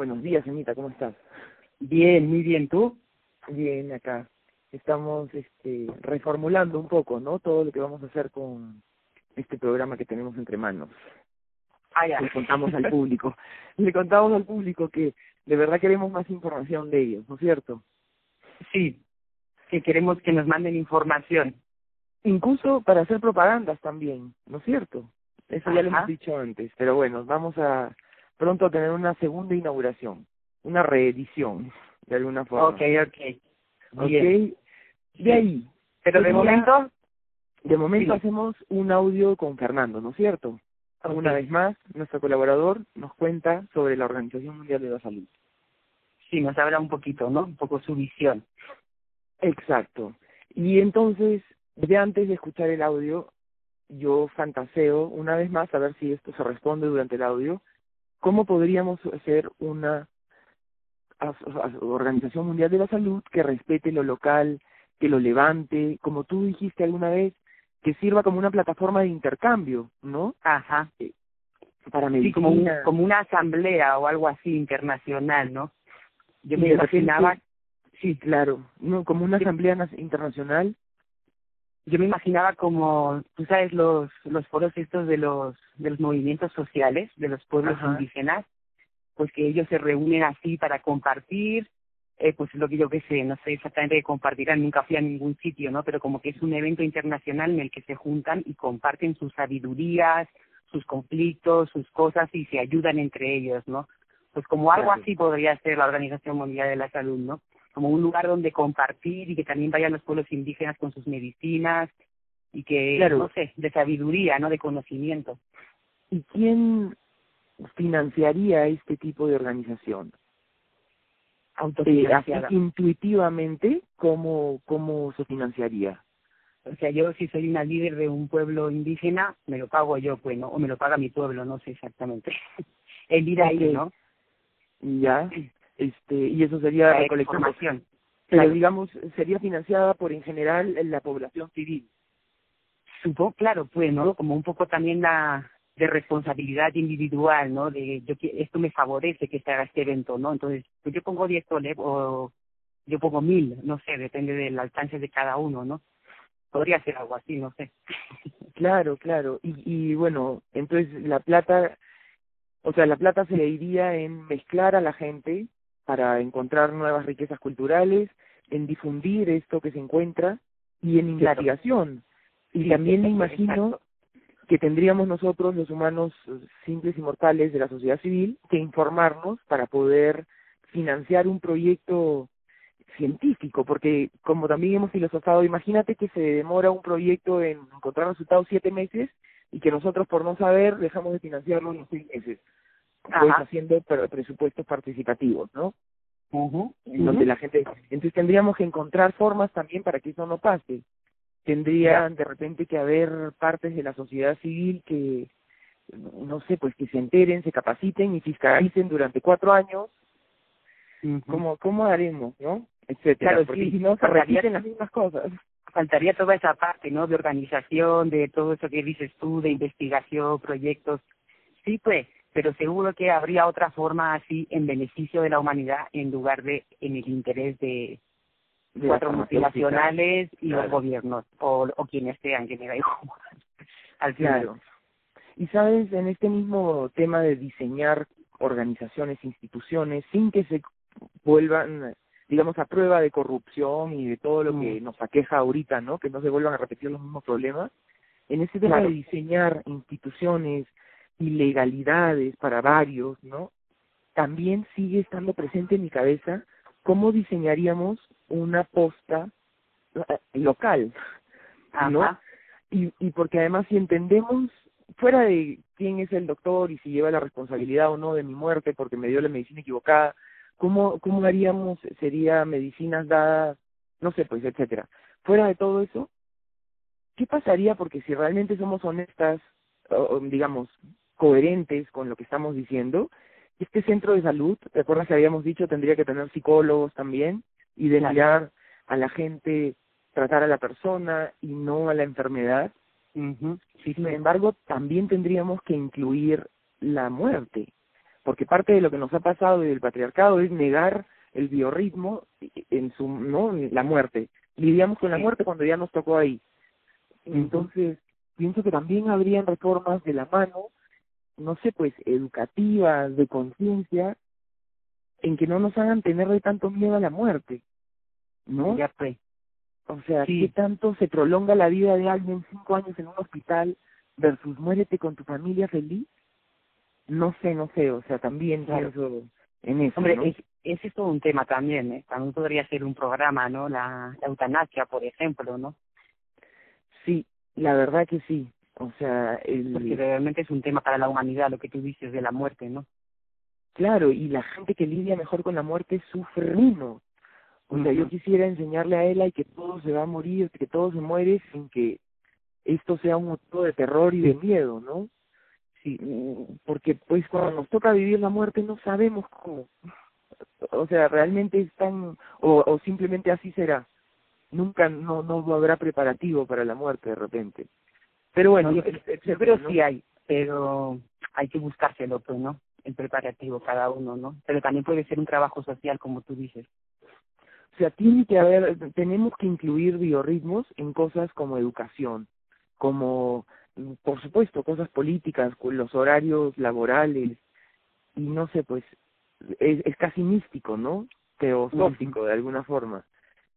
Buenos días, Anita, ¿cómo estás? Bien, muy bien, ¿tú? Bien, acá. Estamos este, reformulando un poco, ¿no? Todo lo que vamos a hacer con este programa que tenemos entre manos. Ah, ya. Le contamos al público. Le contamos al público que de verdad queremos más información de ellos, ¿no es cierto? Sí, que queremos que nos manden información. Incluso para hacer propagandas también, ¿no es cierto? Eso ya lo hemos dicho antes, pero bueno, vamos a pronto a tener una segunda inauguración, una reedición, de alguna forma. Ok, ok. ¿Ok? Bien. De ahí, Pero de momento, de momento Sí. hacemos un audio con Fernando, ¿no es cierto? Una vez más, nuestro colaborador nos cuenta sobre la Organización Mundial de la Salud. sí, nos habla un poquito, ¿no? Un poco su visión. Exacto. Y entonces, de antes de escuchar el audio, yo fantaseo una vez más, a ver si esto se responde durante el audio, cómo podríamos hacer una Organización Mundial de la Salud que respete lo local, que lo levante, como tú dijiste alguna vez, que sirva como una plataforma de intercambio, ¿no? Ajá. Para Sí, medicina. como, un, como una asamblea o algo así internacional, ¿no? Yo me imaginaba, Sí, claro, no, como una asamblea internacional. Yo me imaginaba como, tú sabes, los los foros estos de los de los movimientos sociales de los pueblos Ajá. indígenas, pues que ellos se reúnen así para compartir, eh, pues lo que yo qué sé, no sé exactamente qué compartirán, nunca fui a ningún sitio, ¿no? Pero como que es un evento internacional en el que se juntan y comparten sus sabidurías, sus conflictos, sus cosas y se ayudan entre ellos, ¿no? Pues como algo así podría ser la Organización Mundial de la Salud, ¿no? Como un lugar donde compartir y que también vayan los pueblos indígenas con sus medicinas y que, Claro. no sé, de sabiduría, ¿no? De conocimiento. ¿Y quién financiaría este tipo de organización? Eh, así Autofinanciada. intuitivamente, ¿cómo, ¿cómo se financiaría? O sea, yo si soy una líder de un pueblo indígena, me lo pago yo, pues, ¿no? O me lo paga mi pueblo, no sé exactamente. El ir ahí, Ok. ¿no? Ya, este, y eso sería La recolección. información. Pero Claro. digamos, sería financiada por en general la población civil. Supongo, claro, pues, ¿no? Como un poco también la de responsabilidad individual, ¿no? De yo esto me favorece que se haga este evento, ¿no? Entonces, pues yo pongo 10 soles o yo pongo mil, no sé, depende del alcance de cada uno, ¿no? Podría ser algo así, no sé. Claro, claro. Y, y bueno, entonces la plata, o sea, la plata se le iría en mezclar a la gente para encontrar nuevas riquezas culturales, en difundir esto que se encuentra y en investigación. Y también me imagino que tendríamos nosotros, los humanos simples y mortales de la sociedad civil, que informarnos para poder financiar un proyecto científico, porque como también hemos filosofado, imagínate que se demora un proyecto en encontrar resultados siete meses y que nosotros por no saber dejamos de financiarlo en los seis meses, pues haciendo pre- presupuestos participativos, ¿no? En donde la gente, entonces tendríamos que encontrar formas también para que eso no pase. Tendrían de repente que haber partes de la sociedad civil que, no sé, pues que se enteren, se capaciten y fiscalicen durante cuatro años Ujú. cómo, cómo haremos, ¿no? Etcétera, Claro, porque sí, si no se repiten las mismas cosas. faltaría toda esa parte, ¿no? De organización, de todo eso que dices tú, de investigación, proyectos. Sí, pues, pero seguro que habría otra forma así en beneficio de la humanidad en lugar de en el interés de De cuatro multinacionales y Claro. los gobiernos o, o quienes sean, que me da igual. Al final. Claro. Y sabes, en este mismo tema de diseñar organizaciones, instituciones, sin que se vuelvan, digamos, a prueba de corrupción y de todo lo que Mm. nos aqueja ahorita, ¿no? Que no se vuelvan a repetir los mismos problemas. En este tema Claro. de diseñar instituciones y legalidades para varios, ¿no? También sigue estando presente en mi cabeza cómo diseñaríamos una posta eh, local, ¿no? Ajá. y, y porque además si entendemos fuera de quién es el doctor y si lleva la responsabilidad o no de mi muerte porque me dio la medicina equivocada, ¿cómo, cómo haríamos? ¿Sería medicinas dadas? No sé, pues, etcétera. Fuera de todo eso, ¿qué pasaría? Porque si realmente somos honestas, digamos, coherentes con lo que estamos diciendo, este centro de salud, ¿te acuerdas que habíamos dicho tendría que tener psicólogos también? Y de Claro. mirar a la gente, tratar a la persona y no a la enfermedad. Sí, Sin embargo, también tendríamos que incluir la muerte, porque parte de lo que nos ha pasado del patriarcado es negar el biorritmo en su no la muerte lidiamos con la muerte cuando ya nos tocó ahí entonces pienso que también habrían reformas de la mano no sé pues educativas de conciencia en que no nos hagan tenerle tanto miedo a la muerte no ya pues o sea qué tanto se prolonga la vida de alguien cinco años en un hospital versus muérete con tu familia feliz no sé no sé o sea también pienso en eso hombre es, ese es todo un tema también eh también podría ser un programa no la, la eutanasia por ejemplo no sí la verdad que sí o sea el porque realmente es un tema para la humanidad lo que tú dices de la muerte no claro y la gente que lidia mejor con la muerte sufre menos o sea yo quisiera enseñarle a ella que todo se va a morir que todo se muere sin que esto sea un motivo de terror y de miedo no sí porque pues cuando nos toca vivir la muerte no sabemos cómo. O sea realmente es tan o, o simplemente así será. Nunca no no habrá preparativo para la muerte de repente pero bueno yo, pero sí hay pero hay que buscárselo pues no el preparativo cada uno no pero también puede ser un trabajo social como tú dices. O sea tiene que haber tenemos que incluir biorritmos en cosas como educación como por supuesto cosas políticas los horarios laborales y no sé pues es, es casi místico no teosófico de alguna forma.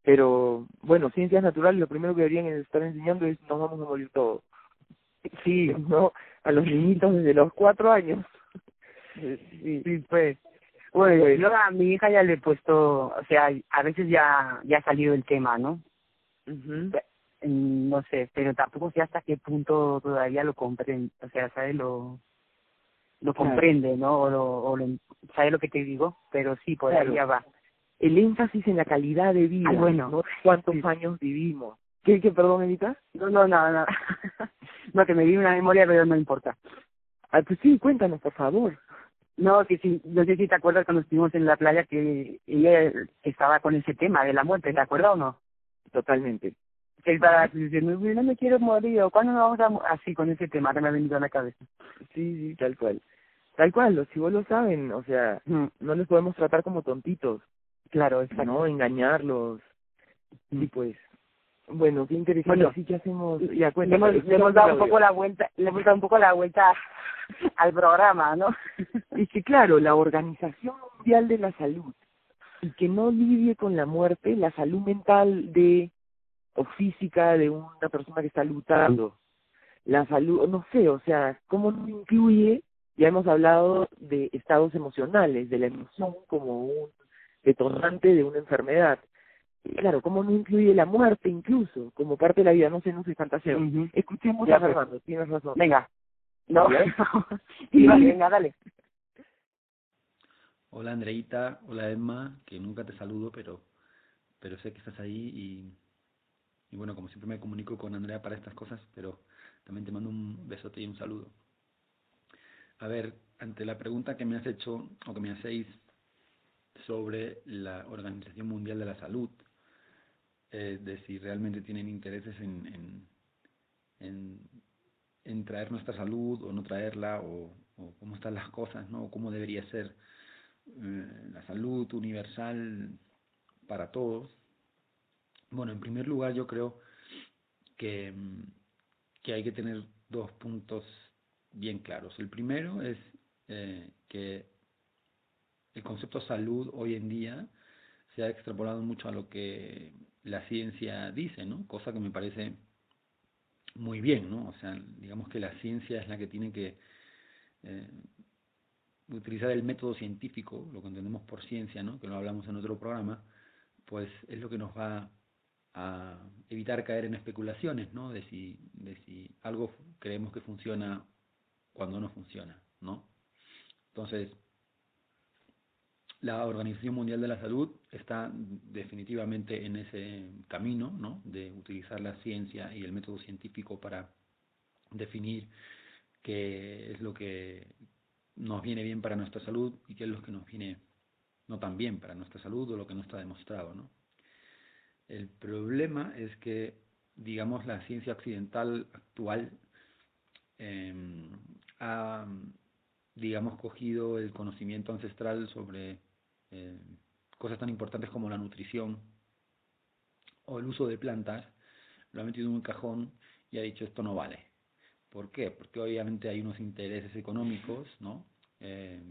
Pero bueno ciencias naturales lo primero que deberían estar enseñando es nos vamos a morir todos sí no a los niñitos desde los cuatro años. Sí, sí pues bueno pues. yo a mi hija ya le he puesto o sea a veces ya ya ha salido el tema no no sé pero tampoco sé hasta qué punto todavía lo comprende o sea sabe lo lo comprende no o lo, o lo sabe lo que te digo pero sí por ahí ya va. El énfasis en la calidad de vida ah, bueno ¿no? cuántos años vivimos qué qué perdón Edita no no no no no que me di una memoria pero no importa ah pues sí cuéntanos por favor no, que sí, no sé si te acuerdas cuando estuvimos en la playa que ella estaba con ese tema de la muerte, ¿te acuerdas o no? Totalmente que para diciendo, no me quiero morir, o cuándo nos vamos a... Así, con ese tema que me ha venido a la cabeza. Sí, sí, tal cual. Tal cual, los chivos lo saben, o sea, mm. no les podemos tratar como tontitos. Claro, exacto. No, engañarlos. Mm. pues, bueno, qué interesante. Bueno, así que hacemos... Ya, le hemos, le hemos dado un poco la vuelta, le hemos dado un poco la vuelta al programa, ¿no? y que claro, la Organización Mundial de la Salud, y que no lidie con la muerte, la salud mental de o física de una persona que está lutando, la salud, no sé, o sea, cómo no incluye, ya hemos hablado de estados emocionales, de la emoción como un detonante de una enfermedad. Claro, cómo no incluye la muerte incluso como parte de la vida, no sé, no sé fantasía. Escuchemos a Fernando, tienes razón. Venga. No, venga, dale. Hola Andreita, hola Emma, que nunca te saludo, pero pero sé que estás ahí y y bueno, como siempre me comunico con Andrea para estas cosas, pero también te mando un besote y un saludo. A ver, ante la pregunta que me has hecho o que me hacéis sobre la Organización Mundial de la Salud, eh, de si realmente tienen intereses en, en, en, traer nuestra salud o no traerla, o, cómo están las cosas, ¿no? o cómo debería ser eh, la salud universal para todos. Bueno, en primer lugar yo creo que, que hay que tener dos puntos bien claros. El primero es eh, que el concepto salud hoy en día se ha extrapolado mucho a lo que la ciencia dice, ¿no? Cosa que me parece muy bien, ¿no? O sea, digamos que la ciencia es la que tiene que eh, utilizar el método científico, lo que entendemos por ciencia, ¿no? Que lo hablamos en otro programa, pues es lo que nos va a evitar caer en especulaciones, ¿no? De si, de si algo creemos que funciona cuando no funciona, ¿no? Entonces, la Organización Mundial de la Salud está definitivamente en ese camino, ¿no? De utilizar la ciencia y el método científico para definir qué es lo que nos viene bien para nuestra salud y qué es lo que nos viene no tan bien para nuestra salud o lo que no está demostrado, ¿no? El problema es que, digamos, la ciencia occidental actual eh, ha digamos, cogido el conocimiento ancestral sobre eh, cosas tan importantes como la nutrición o el uso de plantas, lo ha metido en un cajón y ha dicho esto no vale. ¿Por qué? Porque obviamente hay unos intereses económicos, ¿no? Eh,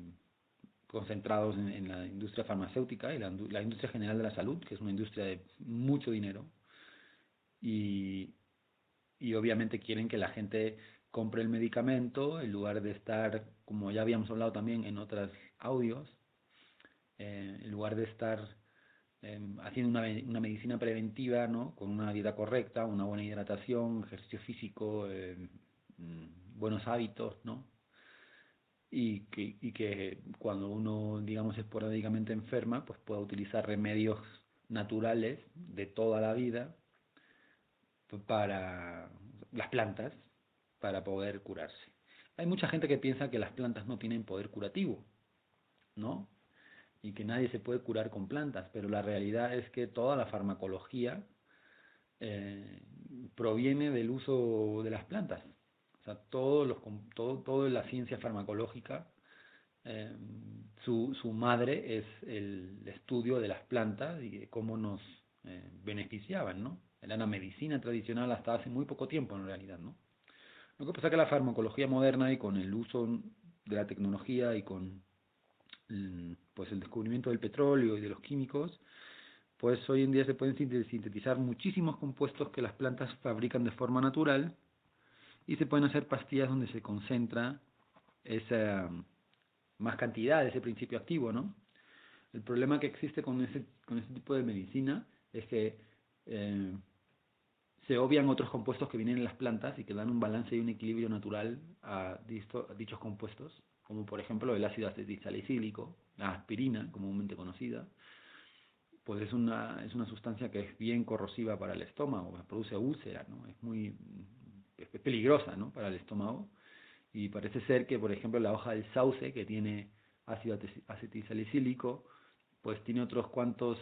concentrados en, la industria farmacéutica y la, la, industria general de la salud, que es una industria de mucho dinero, y, y obviamente quieren que la gente compre el medicamento en lugar de estar, como ya habíamos hablado también en otros audios, eh, en lugar de estar eh, haciendo una, una, medicina preventiva, ¿no? Con una dieta correcta, una buena hidratación, ejercicio físico, eh, mm, buenos hábitos, ¿no? Y que, y que cuando uno, digamos, esporádicamente enferma, pues pueda utilizar remedios naturales de toda la vida para las plantas para poder curarse. Hay mucha gente que piensa que las plantas no tienen poder curativo, ¿no? Y que nadie se puede curar con plantas, pero la realidad es que toda la farmacología eh, proviene del uso de las plantas. O sea, todo, los, todo, todo la ciencia farmacológica, eh, su, su madre es el estudio de las plantas y de cómo nos eh, beneficiaban, ¿no? Era una medicina tradicional hasta hace muy poco tiempo en realidad, ¿no? Lo que pasa es que la farmacología moderna y con el uso de la tecnología y con pues el descubrimiento del petróleo y de los químicos, pues hoy en día se pueden sintetizar muchísimos compuestos que las plantas fabrican de forma natural y se pueden hacer pastillas donde se concentra esa más cantidad de ese principio activo, ¿no? El problema que existe con ese, con ese tipo de medicina es que eh, se obvian otros compuestos que vienen en las plantas y que dan un balance y un equilibrio natural a dichos compuestos como por ejemplo el ácido acetilsalicílico, la aspirina, comúnmente conocida, pues es una, es una sustancia que es bien corrosiva para el estómago, produce úlcera, ¿no? es muy es peligrosa ¿no? para el estómago y parece ser que por ejemplo la hoja del sauce que tiene ácido acetilsalicílico pues tiene otros cuantos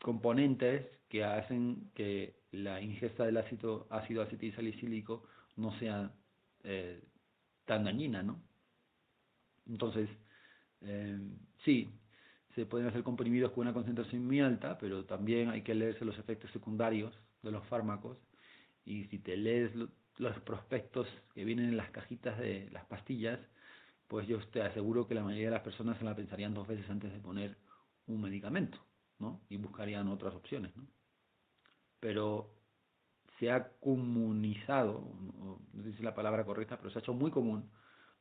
componentes que hacen que la ingesta del ácido, ácido acetilsalicílico no sea eh, tan dañina, ¿no? Entonces, eh, sí, se pueden hacer comprimidos con una concentración muy alta, pero también hay que leerse los efectos secundarios de los fármacos y si te lees los prospectos que vienen en las cajitas de las pastillas, pues yo te aseguro que la mayoría de las personas se la pensarían dos veces antes de poner un medicamento, ¿no? Y buscarían otras opciones, ¿no? Pero se ha comunizado, no sé si es la palabra correcta, pero se ha hecho muy común,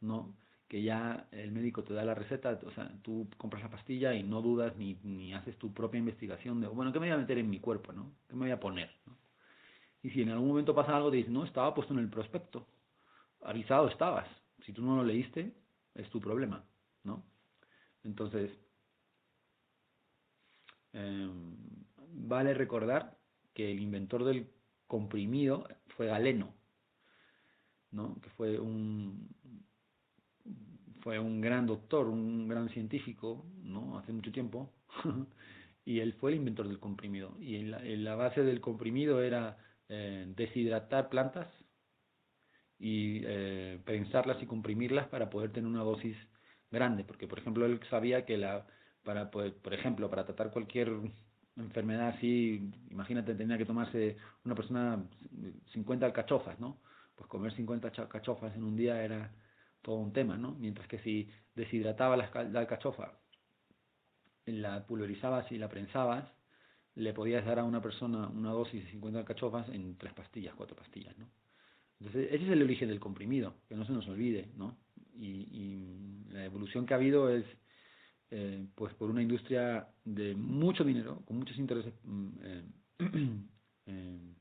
¿no? Que ya el médico te da la receta, o sea, tú compras la pastilla y no dudas ni, ni haces tu propia investigación de, bueno, ¿qué me voy a meter en mi cuerpo, no? ¿Qué me voy a poner? Y si en algún momento pasa algo, dices, no, estaba puesto en el prospecto, avisado estabas, si tú no lo leíste, es tu problema, ¿no? Entonces, eh, vale recordar que el inventor del comprimido fue Galeno, ¿no? que fue un, fue un gran doctor, un gran científico, ¿no? Hace mucho tiempo. y él fue el inventor del comprimido. Y en la, la base del comprimido era eh, deshidratar plantas y eh, prensarlas y comprimirlas para poder tener una dosis grande. Porque, por ejemplo, él sabía que la para por ejemplo, para tratar cualquier enfermedad así, imagínate, tenía que tomarse una persona 50 alcachofas, ¿no? Pues comer 50 alcachofas en un día era todo un tema, ¿no? Mientras que si deshidrataba la, alcachofa, la pulverizabas y la prensabas, le podías dar a una persona una dosis de 50 alcachofas en tres pastillas, cuatro pastillas, ¿no? Entonces, ese es el origen del comprimido, que no se nos olvide, ¿no? Y, la evolución que ha habido es, eh, pues, por una industria de mucho dinero, con muchos intereses mm, eh, eh,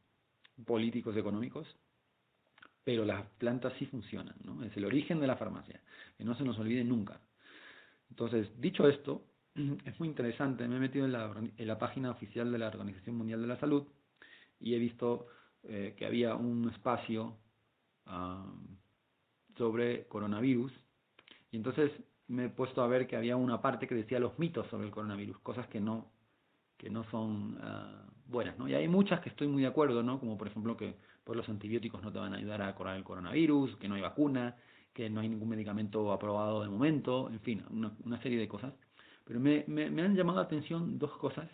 políticos, económicos, pero las plantas sí funcionan, ¿no? Es el origen de la farmacia, que no se nos olvide nunca. Entonces, dicho esto, es muy interesante, me he metido en la, en la página oficial de la Organización Mundial de la Salud y he visto eh, que había un espacio sobre coronavirus y entonces me he puesto a ver que había una parte que decía los mitos sobre el coronavirus, cosas que no que no son ah, buenas, ¿no? Y hay muchas que estoy muy de acuerdo, ¿no? Como por ejemplo que pues los antibióticos no te van a ayudar a curar el coronavirus, que no hay vacuna, que no hay ningún medicamento aprobado de momento, en fin, una, una serie de cosas. Pero me, me, me han llamado la atención dos cosas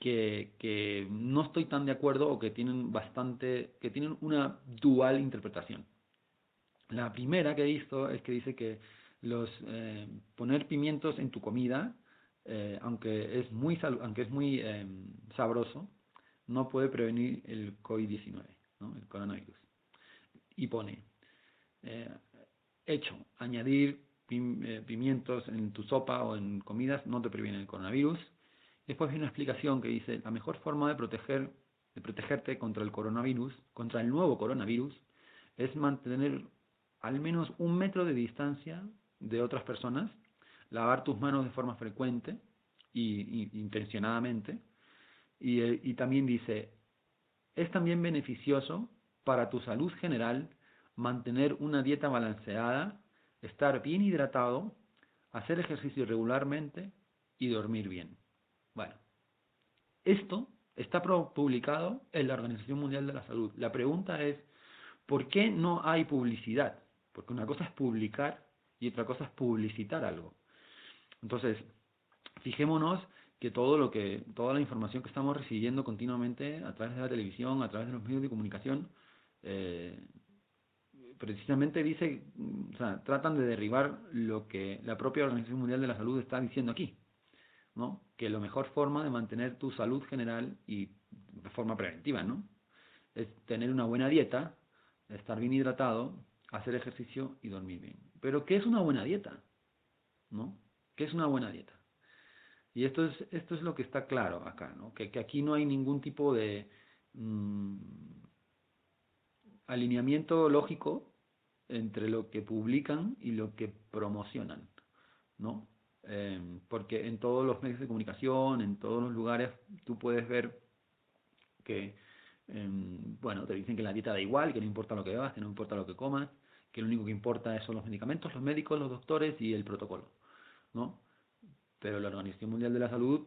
que, que no estoy tan de acuerdo o que tienen bastante, que tienen una dual interpretación. La primera que he visto es que dice que los eh, poner pimientos en tu comida, eh, aunque es muy aunque es muy eh, sabroso, no puede prevenir el COVID-19, el coronavirus. Y pone, eh, hecho, añadir eh, pimientos en tu sopa o en comidas no te previene el coronavirus. Después hay una explicación que dice, la mejor forma de proteger de protegerte contra el coronavirus, contra el nuevo coronavirus, es mantener al menos un metro de distancia de otras personas, lavar tus manos de forma frecuente y, intencionadamente, y, eh, y también dice, es también beneficioso para tu salud general mantener una dieta balanceada, estar bien hidratado, hacer ejercicio regularmente y dormir bien. Bueno, esto está publicado en la Organización Mundial de la Salud. La pregunta es, ¿por qué no hay publicidad? Porque una cosa es publicar y otra cosa es publicitar algo. Entonces, fijémonos que todo lo que toda la información que estamos recibiendo continuamente a través de la televisión, a través de los medios de comunicación, eh, precisamente dice, o sea, tratan de derribar lo que la propia Organización Mundial de la Salud está diciendo aquí, ¿no? Que la mejor forma de mantener tu salud general y de forma preventiva, ¿no? Es tener una buena dieta, estar bien hidratado, hacer ejercicio y dormir bien. Pero ¿qué es una buena dieta? ¿No? ¿Qué es una buena dieta? Y esto es, esto es lo que está claro acá, ¿no? Que, que aquí no hay ningún tipo de mmm, alineamiento lógico entre lo que publican y lo que promocionan, ¿no? Eh, porque en todos los medios de comunicación, en todos los lugares, tú puedes ver que, eh, bueno, te dicen que la dieta da igual, que no importa lo que bebas, que no importa lo que comas, que lo único que importa son los medicamentos, los médicos, los doctores y el protocolo, ¿no? Pero la Organización Mundial de la Salud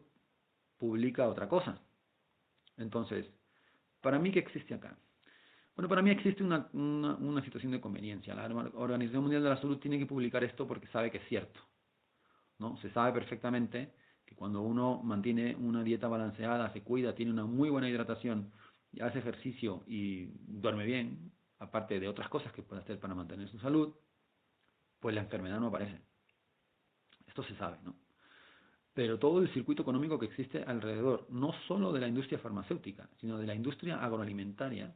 publica otra cosa. Entonces, ¿para mí qué existe acá? Bueno, para mí existe una, una, situación de conveniencia. La Organización Mundial de la Salud tiene que publicar esto porque sabe que es cierto. ¿no? Se sabe perfectamente que cuando uno mantiene una dieta balanceada, se cuida, tiene una muy buena hidratación, hace ejercicio y duerme bien, aparte de otras cosas que puede hacer para mantener su salud, pues la enfermedad no aparece. Esto se sabe, ¿no? Pero todo el circuito económico que existe alrededor, no solo de la industria farmacéutica, sino de la industria agroalimentaria,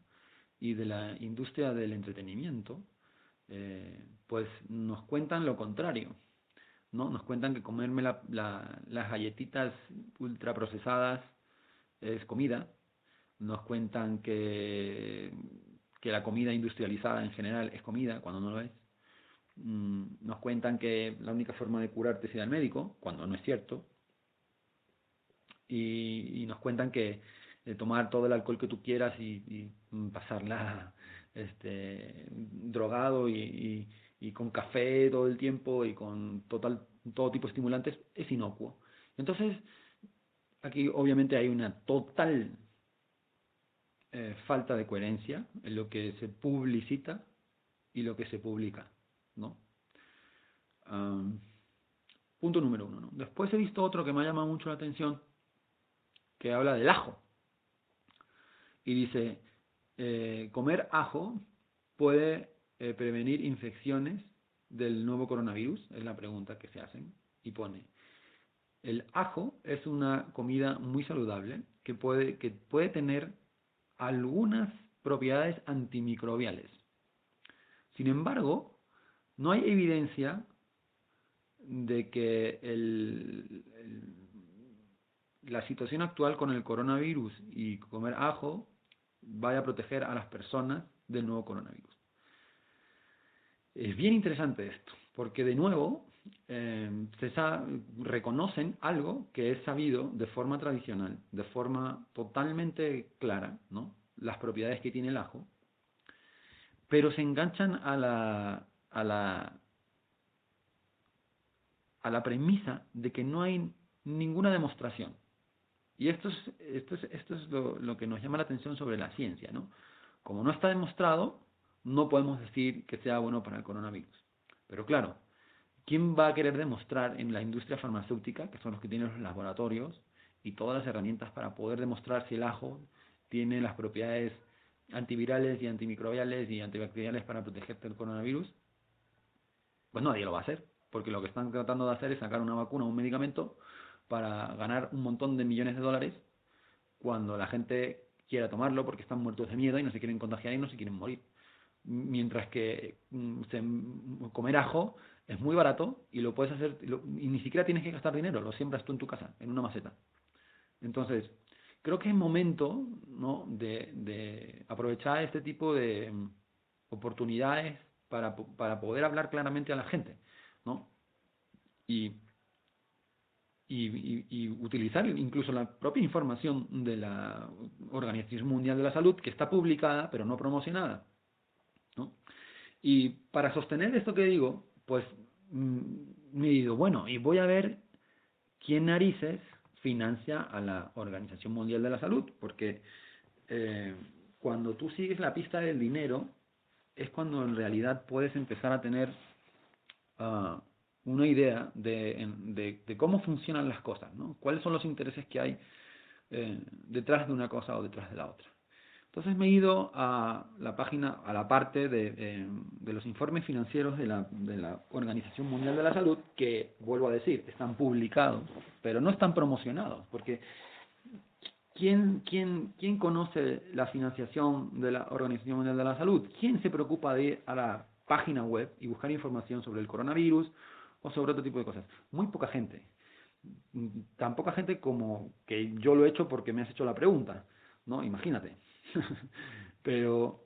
y de la industria del entretenimiento, eh, pues nos cuentan lo contrario. ¿no? Nos cuentan que comerme la, la, las galletitas ultraprocesadas es comida. Nos cuentan que, que la comida industrializada en general es comida, cuando no lo es. Mm, nos cuentan que la única forma de curarte es ir al médico, cuando no es cierto. Y, nos cuentan que tomar todo el alcohol que tú quieras y, y pasarla este, drogado y, y, con café todo el tiempo y con total, todo tipo de estimulantes, es inocuo. Entonces, aquí obviamente hay una total eh, falta de coherencia en lo que se publicita y lo que se publica, ¿no? Punto número uno, ¿no? Después he visto otro que me ha llamado mucho la atención, que habla del ajo y dice, eh, comer ajo puede eh, prevenir infecciones del nuevo coronavirus, es la pregunta que se hacen, y pone, el ajo es una comida muy saludable que puede, que puede tener algunas propiedades antimicrobiales. Sin embargo, no hay evidencia de que la situación actual con el coronavirus y comer ajo vaya a proteger a las personas del nuevo coronavirus. Es bien interesante esto, porque de nuevo eh, se reconocen algo que es sabido de forma tradicional, de forma totalmente clara, ¿no? las propiedades que tiene el ajo, pero se enganchan a la, a la, a la premisa de que no hay ninguna demostración y esto es, esto es, esto es lo, lo, que nos llama la atención sobre la ciencia, ¿no? Como no está demostrado, no podemos decir que sea bueno para el coronavirus. Pero claro, ¿quién va a querer demostrar en la industria farmacéutica, que son los que tienen los laboratorios y todas las herramientas para poder demostrar si el ajo tiene las propiedades antivirales y antimicrobiales y antibacteriales para protegerte del coronavirus? Pues nadie lo va a hacer, porque lo que están tratando de hacer es sacar una vacuna o un medicamento para ganar un montón de millones de dólares cuando la gente quiera tomarlo porque están muertos de miedo y no se quieren contagiar y no se quieren morir. Mientras que mm, mm, comer ajo es muy barato y lo puedes hacer y ni siquiera tienes que gastar dinero, lo siembras tú en tu casa, en una maceta. Entonces, creo que es momento ¿no? de, de aprovechar este tipo de mm, oportunidades para, poder hablar claramente a la gente, ¿no? Y, utilizar incluso la propia información de la Organización Mundial de la Salud, que está publicada pero no promocionada. ¿no? Y para sostener esto que digo, pues mm, me digo, bueno, y voy a ver quién narices financia a la Organización Mundial de la Salud, porque eh, cuando tú sigues la pista del dinero, es cuando en realidad puedes empezar a tener uh, una idea de, de, cómo funcionan las cosas, ¿no? cuáles son los intereses que hay eh, detrás de una cosa o detrás de la otra. Entonces me he ido a la página, a la parte de, eh, de los informes financieros de la, de la Organización Mundial de la Salud, que, vuelvo a decir, están publicados, pero no están promocionados, porque ¿quién, quién, quién conoce la financiación de la Organización Mundial de la Salud? ¿Quién se preocupa de ir a la página web y buscar información sobre el coronavirus o sobre otro tipo de cosas. Muy poca gente. Tan poca gente como que yo lo he hecho porque me has hecho la pregunta, ¿no? Imagínate. Pero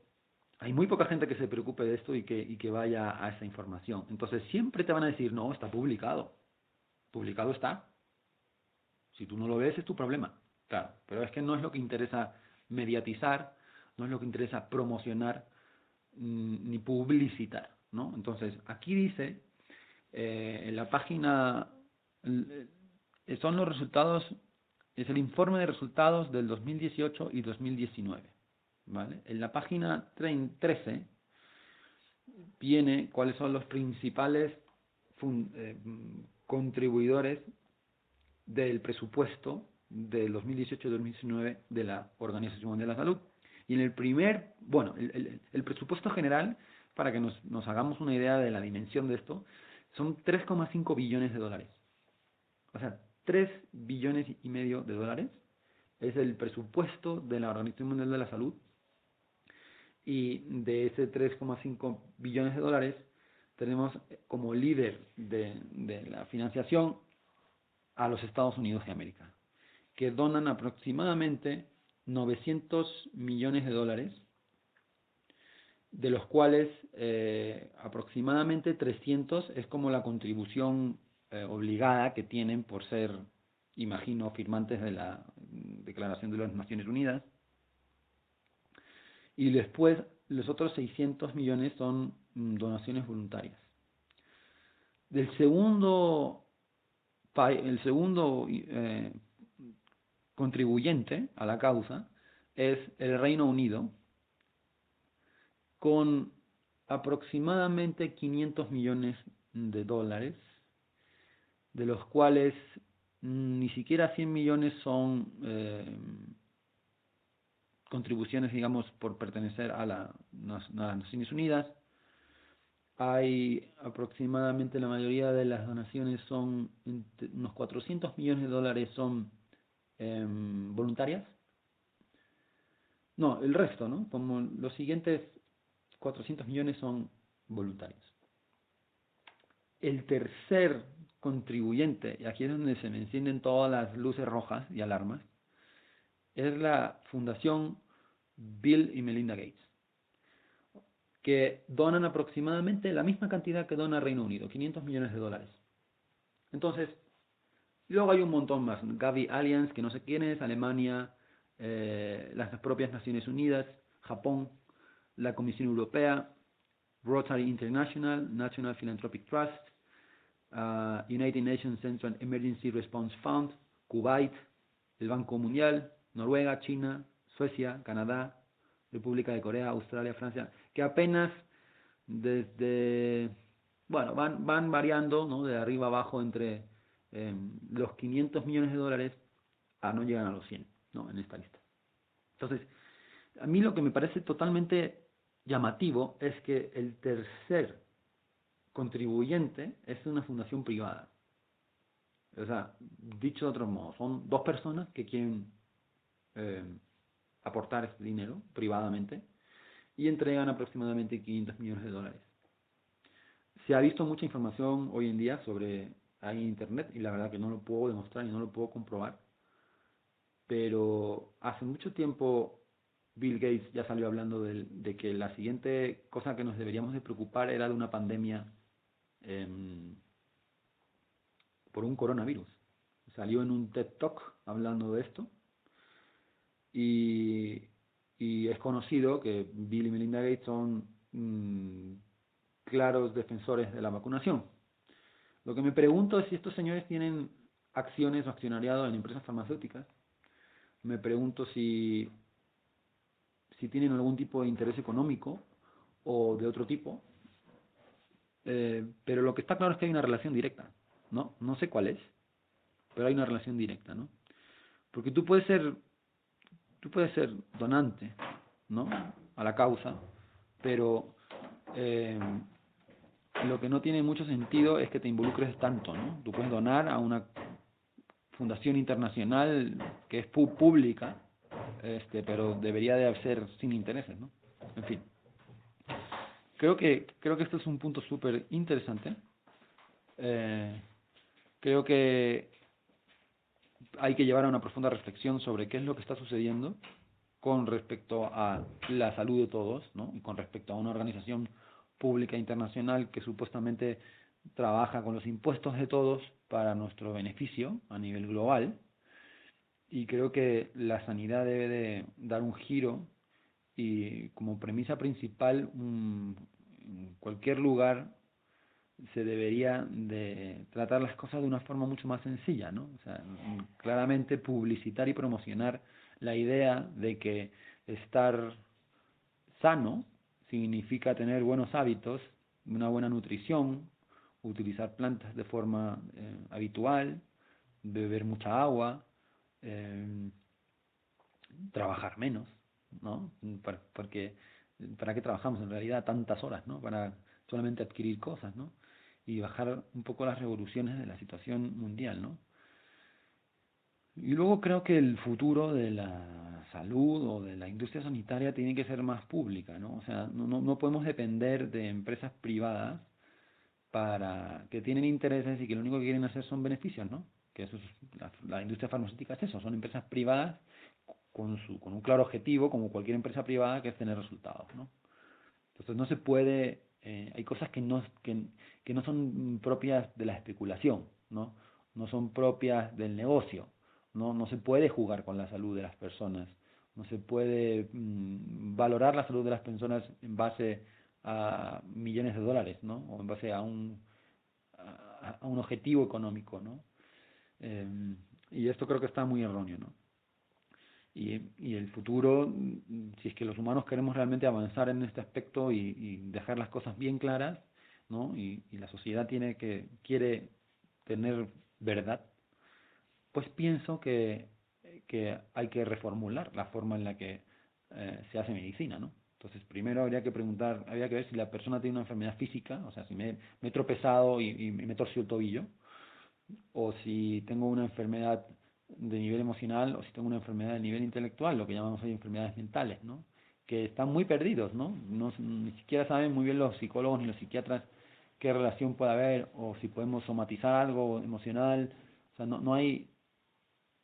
hay muy poca gente que se preocupe de esto y que, y que vaya a esa información. Entonces siempre te van a decir, no, está publicado. Publicado está. Si tú no lo ves es tu problema. Claro, pero es que no es lo que interesa mediatizar, no es lo que interesa promocionar mm, ni publicitar, ¿no? Entonces, aquí dice eh, en la página eh, son los resultados, es el informe de resultados del 2018 y 2019. ¿vale? En la página 13 viene cuáles son los principales eh, contribuidores del presupuesto del 2018-2019 de la Organización Mundial de la Salud. Y en el primer, bueno, el, el presupuesto general, para que nos, nos hagamos una idea de la dimensión de esto, son 3,5 billones de dólares. O sea, 3 billones y medio de dólares es el presupuesto de la Organización Mundial de la Salud. Y de ese 3,5 billones de dólares tenemos como líder de, de la financiación a los Estados Unidos de América, que donan aproximadamente 900 millones de dólares de los cuales eh, aproximadamente 300 es como la contribución eh, obligada que tienen por ser, imagino, firmantes de la Declaración de las Naciones Unidas. Y después los otros 600 millones son mm, donaciones voluntarias. Del segundo, el segundo eh, contribuyente a la causa es el Reino Unido, con aproximadamente 500 millones de dólares, de los cuales ni siquiera 100 millones son eh, contribuciones, digamos, por pertenecer a, la, a las Naciones Unidas. Hay aproximadamente la mayoría de las donaciones son unos 400 millones de dólares son eh, voluntarias. No, el resto, ¿no? Como los siguientes 400 millones son voluntarios. El tercer contribuyente, y aquí es donde se me encienden todas las luces rojas y alarmas, es la Fundación Bill y Melinda Gates, que donan aproximadamente la misma cantidad que dona Reino Unido, 500 millones de dólares. Entonces, luego hay un montón más, Gavi Alliance, que no sé quién es, Alemania, eh, las propias Naciones Unidas, Japón, la Comisión Europea, Rotary International, National Philanthropic Trust, uh, United Nations Central Emergency Response Fund, Kuwait, el Banco Mundial, Noruega, China, Suecia, Canadá, República de Corea, Australia, Francia. que apenas desde, bueno, van, van variando, ¿no? De arriba abajo entre eh, los 500 millones de dólares a no llegan a los 100, ¿no? En esta lista. Entonces, a mí lo que me parece totalmente llamativo es que el tercer contribuyente es una fundación privada. O sea, dicho de otro modo, son dos personas que quieren eh, aportar este dinero privadamente y entregan aproximadamente 500 millones de dólares. Se ha visto mucha información hoy en día sobre ahí en internet y la verdad que no lo puedo demostrar y no lo puedo comprobar. Pero hace mucho tiempo Bill Gates ya salió hablando de, de que la siguiente cosa que nos deberíamos de preocupar era de una pandemia eh, por un coronavirus. Salió en un TED Talk hablando de esto y, y es conocido que Bill y Melinda Gates son mm, claros defensores de la vacunación. Lo que me pregunto es si estos señores tienen acciones o accionariado en empresas farmacéuticas. Me pregunto si, si tienen algún tipo de interés económico o de otro tipo. Eh, pero lo que está claro es que hay una relación directa, ¿no? No sé cuál es, pero hay una relación directa, ¿no? Porque tú puedes ser, tú puedes ser donante, ¿no? A la causa, pero eh, lo que no tiene mucho sentido es que te involucres tanto, ¿no? Tú puedes donar a una fundación internacional que es pública, este, pero debería de ser sin intereses, ¿no? En fin. Creo que, creo que este es un punto súper interesante. Eh, creo que hay que llevar a una profunda reflexión sobre qué es lo que está sucediendo con respecto a la salud de todos, ¿no? Y con respecto a una organización pública internacional que supuestamente trabaja con los impuestos de todos para nuestro beneficio a nivel global. Y creo que la sanidad debe de dar un giro y como premisa principal en cualquier lugar se debería de tratar las cosas de una forma mucho más sencilla, ¿no? O sea, claramente publicitar y promocionar la idea de que estar sano significa tener buenos hábitos, una buena nutrición, utilizar plantas de forma eh, habitual, beber mucha agua, eh, trabajar menos, ¿no? porque para qué trabajamos en realidad tantas horas, ¿no? Para solamente adquirir cosas, ¿no? Y bajar un poco las revoluciones de la situación mundial, ¿no? Y luego creo que el futuro de la salud o de la industria sanitaria tiene que ser más pública, ¿no? O sea, no, no, podemos depender de empresas privadas para que tienen intereses y que lo único que quieren hacer son beneficios, ¿no? Que eso es, la, la industria farmacéutica es eso, son empresas privadas con, su, con un claro objetivo, como cualquier empresa privada, que es tener resultados, ¿no? Entonces no se puede, eh, hay cosas que no, que, que no son propias de la especulación, ¿no? No son propias del negocio, ¿no? No se puede jugar con la salud de las personas, no se puede mm, valorar la salud de las personas en base a millones de dólares, ¿no? O en base a un, a, un objetivo económico, ¿no? Eh, y esto creo que está muy erróneo, ¿no? Y, y el futuro, mm, si es que los humanos queremos realmente avanzar en este aspecto y, y dejar las cosas bien claras, ¿no? Y, y la sociedad tiene que quiere tener verdad, pues pienso que, que hay que reformular la forma en la que eh, se hace medicina, ¿no? Entonces, primero habría que preguntar, habría que ver si la persona tiene una enfermedad física, o sea, si me, he tropezado y, y me torció el tobillo, o si tengo una enfermedad de nivel emocional o si tengo una enfermedad de nivel intelectual, lo que llamamos hoy enfermedades mentales, ¿no? Que están muy perdidos, ¿no? no ni siquiera saben muy bien los psicólogos ni los psiquiatras qué relación puede haber o si podemos somatizar algo emocional, o sea, no, no hay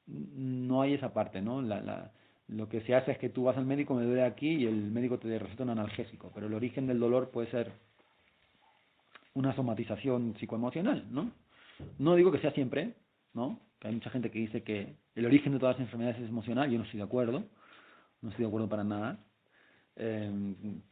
no hay esa parte, ¿no? La, la, lo que se hace es que tú vas al médico, me duele aquí y el médico te receta un analgésico, pero el origen del dolor puede ser una somatización psicoemocional, ¿no? No digo que sea siempre, ¿no? Que hay mucha gente que dice que el origen de todas las enfermedades es emocional, yo no estoy de acuerdo, no estoy de acuerdo para nada, eh,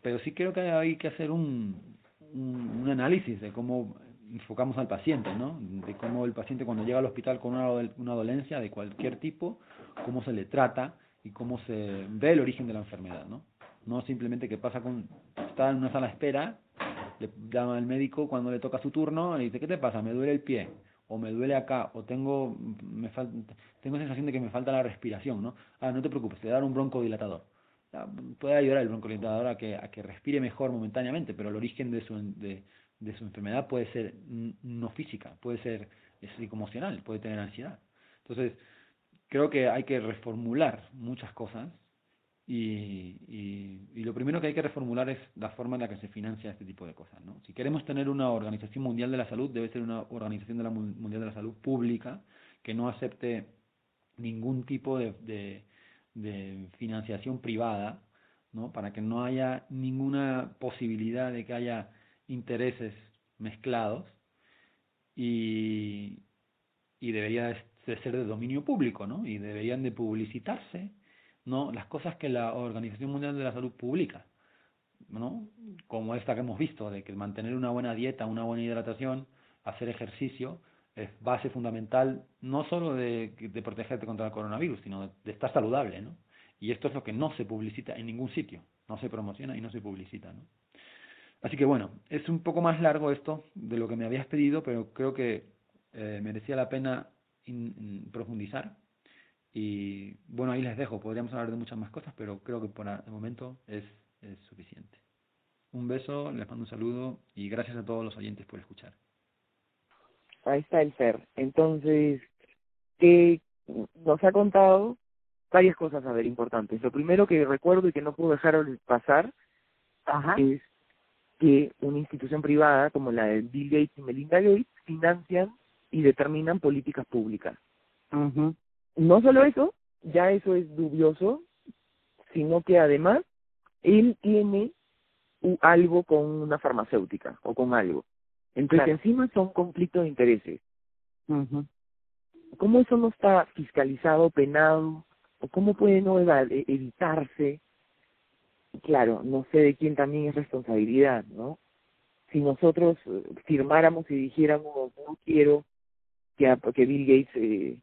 pero sí creo que hay que hacer un, un, un análisis de cómo enfocamos al paciente, ¿no? De cómo el paciente cuando llega al hospital con una, una dolencia de cualquier tipo, cómo se le trata y cómo se ve el origen de la enfermedad, ¿no? no simplemente que pasa con, está en una sala de espera, le llama al médico cuando le toca su turno y dice, ¿qué te pasa? Me duele el pie, o me duele acá, o tengo, me tengo sensación de que me falta la respiración, ¿no? Ah, no te preocupes, te dará un broncodilatador. Puede ayudar el broncodilatador a que, a que respire mejor momentáneamente, pero el origen de su, de, de su enfermedad puede ser no física, puede ser psicoemocional, puede tener ansiedad. Entonces, creo que hay que reformular muchas cosas y, y, lo primero que hay que reformular es la forma en la que se financia este tipo de cosas. ¿no? Si queremos tener una Organización Mundial de la Salud, debe ser una Organización de la Mundial de la Salud pública que no acepte ningún tipo de, de, de financiación privada, ¿no? para que no haya ninguna posibilidad de que haya intereses mezclados y, y debería de ser de dominio público, ¿no? Y deberían de publicitarse, ¿no? Las cosas que la Organización Mundial de la Salud publica, ¿no? Como esta que hemos visto, de que mantener una buena dieta, una buena hidratación, hacer ejercicio, es base fundamental no solo de, de protegerte contra el coronavirus, sino de, estar saludable, ¿no? Y esto es lo que no se publicita en ningún sitio, no se promociona y no se publicita, ¿no? Así que bueno, es un poco más largo esto de lo que me habías pedido, pero creo que eh, merecía la pena profundizar. Y bueno, ahí les dejo, podríamos hablar de muchas más cosas, pero creo que por el momento es, es suficiente. Un beso, les mando un saludo y gracias a todos los oyentes por escuchar. Ahí está el ser. Entonces, que nos ha contado varias cosas a ver importantes. Lo primero que recuerdo y que no puedo dejar pasar Ajá. es que una institución privada como la de Bill Gates y Melinda Gates financian y determinan políticas públicas. No solo eso, ya eso es dubioso, sino que además él tiene algo con una farmacéutica o con algo. Entonces encima son conflictos de intereses. ¿Cómo eso no está fiscalizado, penado? ¿O cómo puede no e-, evitarse claro, no sé de quién también es responsabilidad, ¿no? Si nosotros eh, firmáramos y dijéramos, no quiero que, que Bill Gates eh,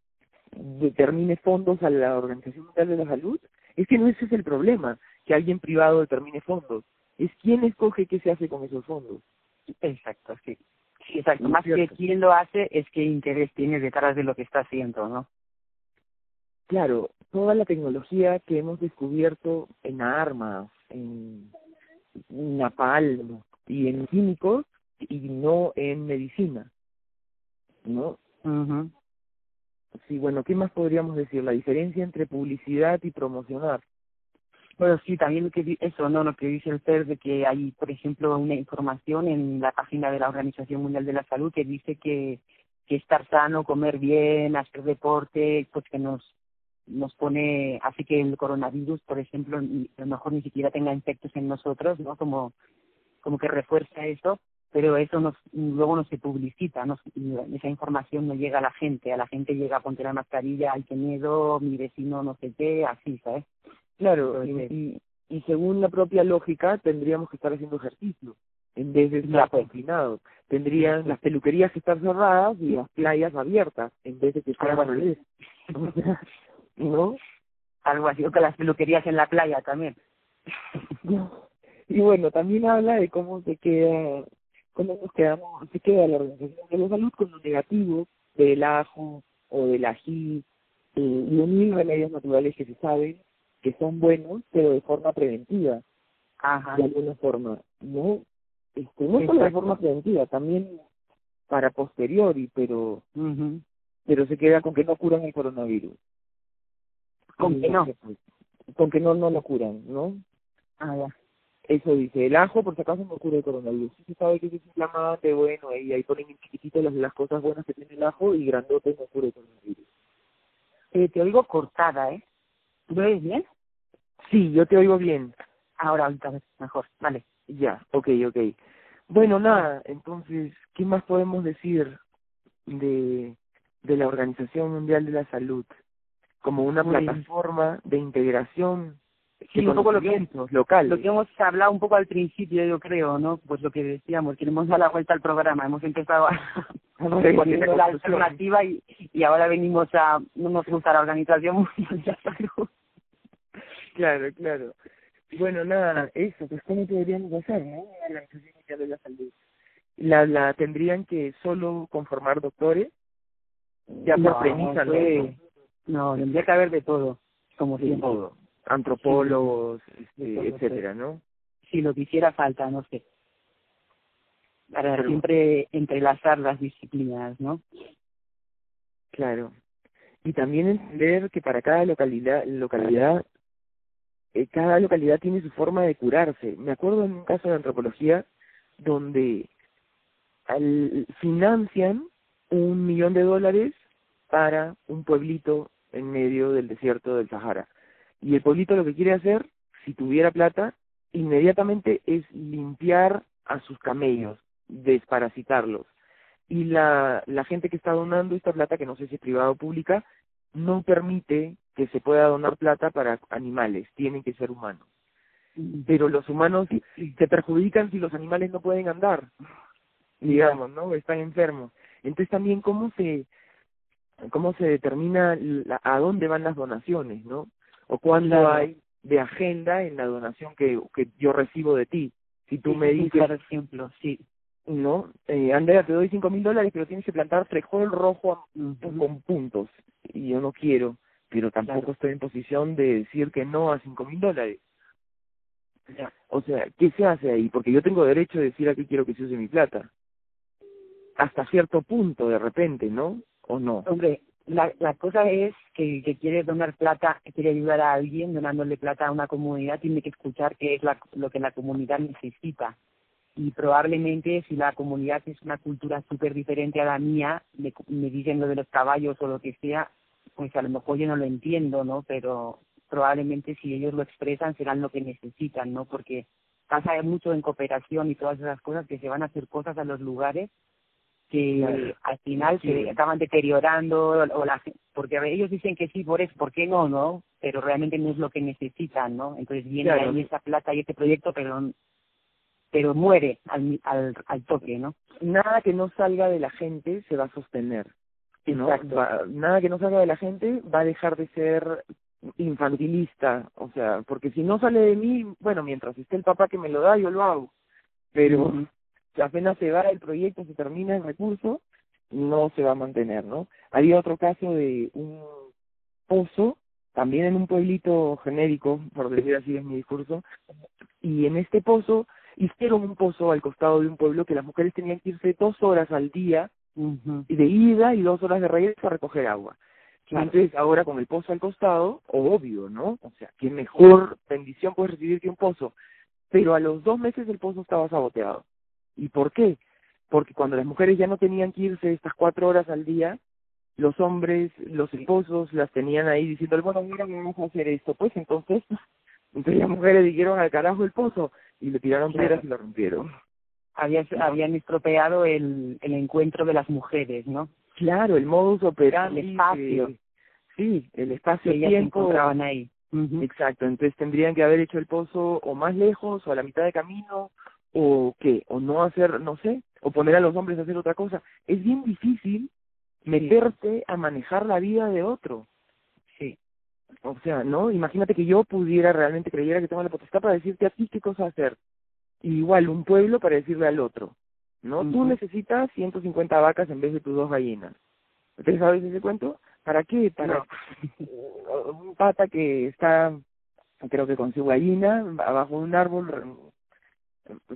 determine fondos a la Organización Mundial de la Salud, es que no ese es el problema, que alguien privado determine fondos, es quién escoge qué se hace con esos fondos. Exacto, sí. sí exacto. Más que quién lo hace, es qué interés tiene detrás de lo que está haciendo, ¿no? Claro, toda la tecnología que hemos descubierto en armas, en napalm y en químicos y no en medicina, ¿no? mhm Sí, bueno, ¿qué más podríamos decir? La diferencia entre publicidad y promocionar. Bueno, sí, también que eso, ¿no? Lo que dice el CER de que hay, por ejemplo, una información en la página de la Organización Mundial de la Salud que dice que, que estar sano, comer bien, hacer deporte, pues que nos nos pone, así que el coronavirus, por ejemplo, a lo mejor ni siquiera tenga efectos en nosotros, ¿no? Como, como que refuerza eso, pero eso nos, luego no se publicita, no, esa información no llega a la gente, a la gente llega, ponte la mascarilla, hay que miedo, mi vecino no sé qué, así, ¿sabes? Claro, y, y, según la propia lógica tendríamos que estar haciendo ejercicio en vez de estar confinados. Tendrían las peluquerías que estar cerradas y las playas abiertas en vez de que fueran ¿no? Algo así, o que las peluquerías en la playa también. y bueno, también habla de cómo se queda, cómo nos quedamos, se queda la Organización de la Salud con lo negativo del ajo o del ají eh, y de mil remedios naturales que se saben que son buenos, pero de forma preventiva. Ajá. De alguna forma, ¿no? Este, no solo de forma preventiva, también para posteriori, pero pero se queda con que no curan el coronavirus. Con que no. Con que no, no lo curan, ¿no? Ah, ya. Eso dice, el ajo por si acaso no cura el coronavirus. Sí se sabe que es inflamante, bueno, y ahí ponen en chiquitito las, las cosas buenas que tiene el ajo y grandote no cura el coronavirus. Eh, te oigo cortada, ¿eh? ¿Me oyes bien? Sí, yo te oigo bien. Ahora, ahorita mejor, vale. Ya, ok, ok. Bueno, nada, entonces, ¿qué más podemos decir de, de la Organización Mundial de la Salud? Como una plataforma de integración sí, un poco lo que local lo que hemos hablado un poco al principio yo creo no pues lo que decíamos queremos dar la vuelta al programa hemos empezado a, poner la alternativa y, y ahora venimos a no nos gusta la organización mundial claro claro bueno, nada, eso, pues cómo podríamos hacer, ¿no? La Organización de la Salud. La, la tendrían que solo conformar doctores, ya por no, premisa, ¿no? No, tendría que haber de todo, como De siempre. todo, antropólogos, este, etcétera, ¿no? Si lo que hiciera falta, no sé. Para Pero- siempre entrelazar las disciplinas, ¿no? Claro. Y también entender que para cada localidad, localidad eh, cada localidad tiene su forma de curarse. Me acuerdo en un caso de antropología donde al, financian un millón de dólares para un pueblito en medio del desierto del Sahara. Y el pueblito lo que quiere hacer, si tuviera plata, inmediatamente es limpiar a sus camellos, desparasitarlos. Y la, la gente que está donando esta plata, que no sé si es privada o pública, no permite que se pueda donar plata para animales, tienen que ser humanos. Pero los humanos se perjudican si los animales no pueden andar, digamos, ¿no? Están enfermos. Entonces también cómo se cómo se determina la- a dónde van las donaciones, ¿no? O Claro. hay de agenda en la donación que, que yo recibo de ti. Si tú me dices, claro ejemplo, sí. no, eh, Andrea, te doy cinco mil dólares, pero tienes que plantar frijol rojo Ujú. con puntos. Y yo no quiero, pero tampoco Claro. estoy en posición de decir que no a cinco mil dólares. Ya. O sea, ¿qué se hace ahí? Porque yo tengo derecho a decir a qué quiero que se use mi plata. Hasta cierto punto, de repente, ¿no? ¿O no? Hombre, la, la cosa es que, que quiere donar plata, que quiere ayudar a alguien donándole plata a una comunidad, tiene que escuchar qué es la, lo que la comunidad necesita. Y probablemente si la comunidad es una cultura súper diferente a la mía, me, me dicen lo de los caballos o lo que sea, pues a lo mejor yo no lo entiendo, ¿no? Pero probablemente si ellos lo expresan serán lo que necesitan, ¿no? Porque pasa mucho en cooperación y todas esas cosas que se van a hacer cosas a los lugares que Claro. al final Sí. se acaban deteriorando o la porque ellos dicen que sí por eso, ¿por qué no, no? Pero realmente no es lo que necesitan, ¿no? Entonces viene Claro. ahí esa plata y este proyecto, pero pero muere al, al, al toque, ¿no? Nada que no salga de la gente se va a sostener. ¿no? Exacto. Va- nada que no salga de la gente va a dejar de ser infantilista, o sea, porque si no sale de mí, bueno, mientras esté el papá que me lo da, yo lo hago, pero. Apenas se va el proyecto, se termina el recurso, no se va a mantener, ¿no? Había otro caso de un pozo, también en un pueblito genérico, por decir así es mi discurso, y en este pozo hicieron un pozo al costado de un pueblo que las mujeres tenían que irse dos horas al día de ida y dos horas de regreso a recoger agua. Claro. Entonces, ahora con el pozo al costado, obvio, ¿no? O sea, qué mejor bendición puedes recibir que un pozo. Pero a los dos meses el pozo estaba saboteado. ¿Y por qué? Porque cuando las mujeres ya no tenían que irse estas cuatro horas al día, los hombres, los esposos las tenían ahí diciendo, bueno, mira, vamos a hacer esto. Pues entonces, entonces las mujeres dijeron al carajo el pozo y le tiraron piedras y lo rompieron. Habían, habían estropeado el, el encuentro de las mujeres, ¿no? Claro, el modus operandi. El espacio. sí, el espacio-tiempo. encontraban ahí. Exacto, entonces tendrían que haber hecho el pozo o más lejos o a la mitad de camino o qué, o no hacer, no sé, o poner a los hombres a hacer otra cosa. Es bien difícil meterte a manejar la vida de otro. Sí. O sea, ¿no? Imagínate que yo pudiera realmente creyera que tengo la potestad para decirte a ti qué cosa hacer. Y igual un pueblo para decirle al otro, ¿no? Tú necesitas 150 vacas en vez de tus dos gallinas. ¿Ustedes sabes ese cuento? ¿Para qué? Para un pata que está, creo que con su gallina, abajo de un árbol,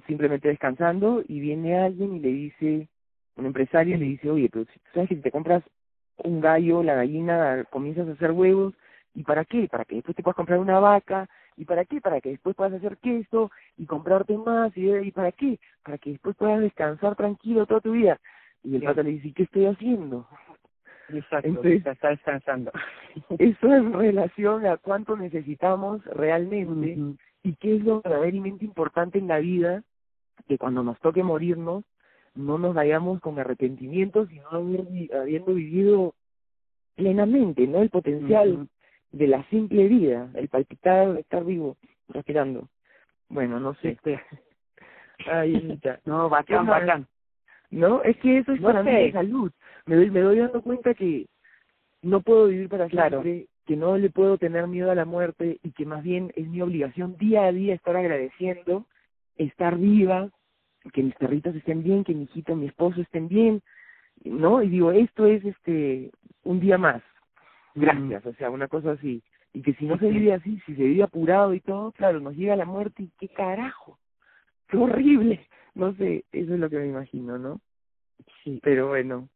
simplemente descansando, y viene alguien y le dice, un empresario le dice, oye, pero si tú sabes que si te compras un gallo, la gallina comienzas a hacer huevos, ¿y para qué? Para que después te puedas comprar una vaca, ¿y para qué? Para que después puedas hacer queso y comprarte más, ¿y, y para qué? Para que después puedas descansar tranquilo toda tu vida. Y el pata le dice, ¿y qué estoy haciendo? Exacto, Entonces- está descansando. Eso en relación a cuánto necesitamos realmente. Y qué es lo verdaderamente importante en la vida, que cuando nos toque morirnos, no nos vayamos con arrepentimientos, sino habiendo vivido plenamente, ¿no? El potencial de la simple vida, el palpitar, estar vivo, respirando. Bueno, no sé. Sí. Ay, Anita. No, bacán, bacán. No, es que eso es No para mí sé. de salud. Me doy, me doy dando cuenta que no puedo vivir para Claro. siempre que no le puedo tener miedo a la muerte y que más bien es mi obligación día a día estar agradeciendo, estar viva, que mis perritos estén bien, que mi hijito, mi esposo estén bien, ¿no? Y digo, esto es este un día más. Gracias, o sea, una cosa así. Y que si no se vive así, si se vive apurado y todo, claro, nos llega la muerte y qué carajo, qué horrible. No sé, eso es lo que me imagino, ¿no? Sí. Pero bueno,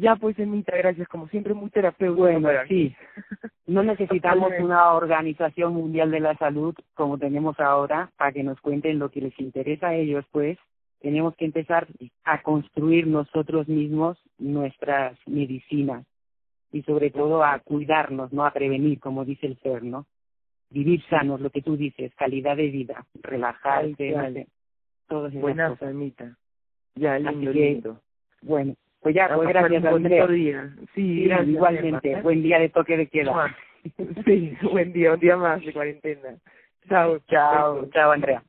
ya pues Emita, gracias, como siempre muy terapéutico. Bueno, sí, no necesitamos una organización mundial de la salud como tenemos ahora para que nos cuenten lo que les interesa a ellos, pues tenemos que empezar a construir nosotros mismos nuestras medicinas y sobre todo a cuidarnos, no a prevenir, como dice el ser, ¿no? Vivir sanos, lo que tú dices, calidad de vida, relajarse, vale. todo eso. Buenas, Emita. Ya, lindo, lindo. Bueno, pues ya, pues gracias, Andrea. Día. Sí, gracias, igualmente. Buen día de toque de queda. sí, buen día, un día más de cuarentena. Chao, chao, chao, Andrea.